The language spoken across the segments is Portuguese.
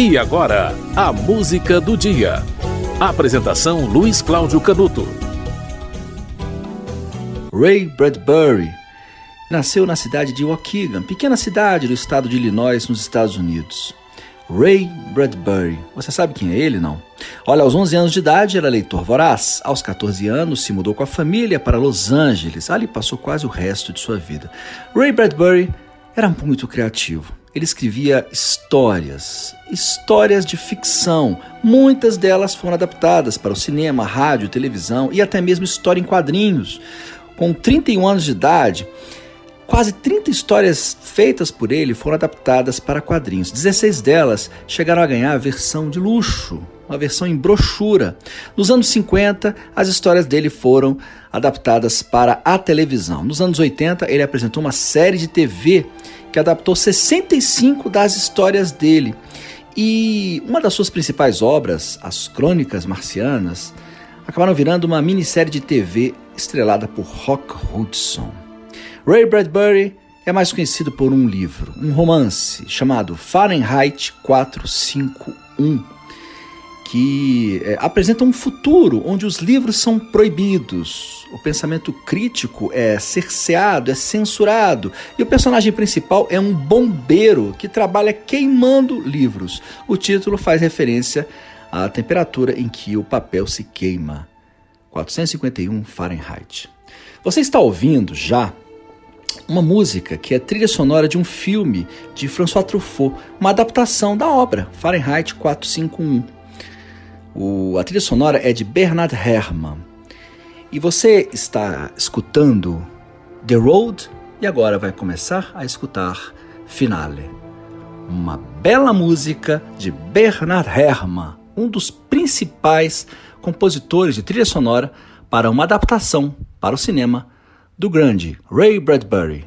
E agora, a música do dia. Apresentação Luiz Cláudio Canuto. Ray Bradbury nasceu na cidade de Waukegan, pequena cidade do estado de Illinois, nos Estados Unidos. Ray Bradbury. Você sabe quem é ele, não? Olha, aos 11 anos de idade era leitor voraz. Aos 14 anos se mudou com a família para Los Angeles. Ali passou quase o resto de sua vida. Ray Bradbury era muito criativo. Ele escrevia histórias, histórias de ficção. Muitas delas foram adaptadas para o cinema, rádio, televisão e até mesmo história em quadrinhos. Com 31 anos de idade, quase 30 histórias feitas por ele foram adaptadas para quadrinhos. 16 delas chegaram a ganhar a versão de luxo, uma versão em brochura. Nos anos 50, as histórias dele foram adaptadas para a televisão. Nos anos 80, ele apresentou uma série de TV que adaptou 65 das histórias dele. E uma das suas principais obras, As Crônicas Marcianas, acabaram virando uma minissérie de TV estrelada por Rock Hudson. Ray Bradbury é mais conhecido por um livro, um romance chamado Fahrenheit 451 que é, apresenta um futuro onde os livros são proibidos, o pensamento crítico é cerceado, é censurado, e o personagem principal é um bombeiro que trabalha queimando livros. O título faz referência à temperatura em que o papel se queima. 451 Fahrenheit. Você está ouvindo já uma música que é trilha sonora de um filme de François Truffaut, uma adaptação da obra Fahrenheit 451. O, a trilha sonora é de Bernard Herrmann. E você está escutando The Road e agora vai começar a escutar Finale. Uma bela música de Bernard Herrmann, um dos principais compositores de trilha sonora para uma adaptação para o cinema do grande Ray Bradbury.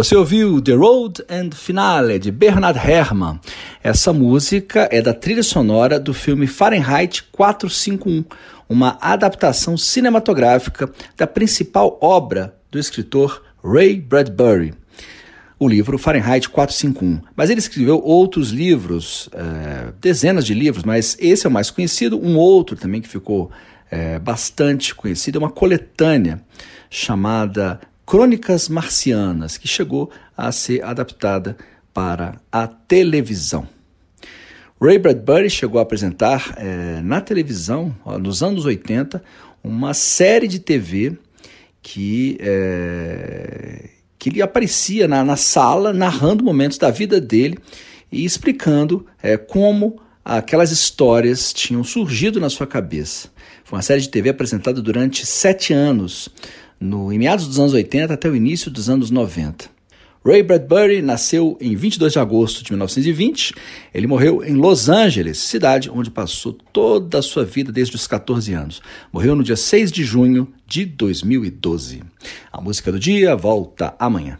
Você ouviu The Road and Finale de Bernard Herrmann. Essa música é da trilha sonora do filme Fahrenheit 451, uma adaptação cinematográfica da principal obra do escritor Ray Bradbury. O livro Fahrenheit 451. Mas ele escreveu outros livros, é, dezenas de livros, mas esse é o mais conhecido. Um outro também que ficou é, bastante conhecido é uma coletânea chamada Crônicas Marcianas, que chegou a ser adaptada para a televisão. Ray Bradbury chegou a apresentar é, na televisão, ó, nos anos 80, uma série de TV que, é, que ele aparecia na, na, sala narrando momentos da vida dele e explicando é, como aquelas histórias tinham surgido na sua cabeça. Foi uma série de TV apresentada durante sete anos, no, em meados dos anos 80 até o início dos anos 90. Ray Bradbury nasceu em 22 de agosto de 1920. Ele morreu em Los Angeles, cidade onde passou toda a sua vida desde os 14 anos. Morreu no dia 6 de junho de 2012. A música do dia volta amanhã.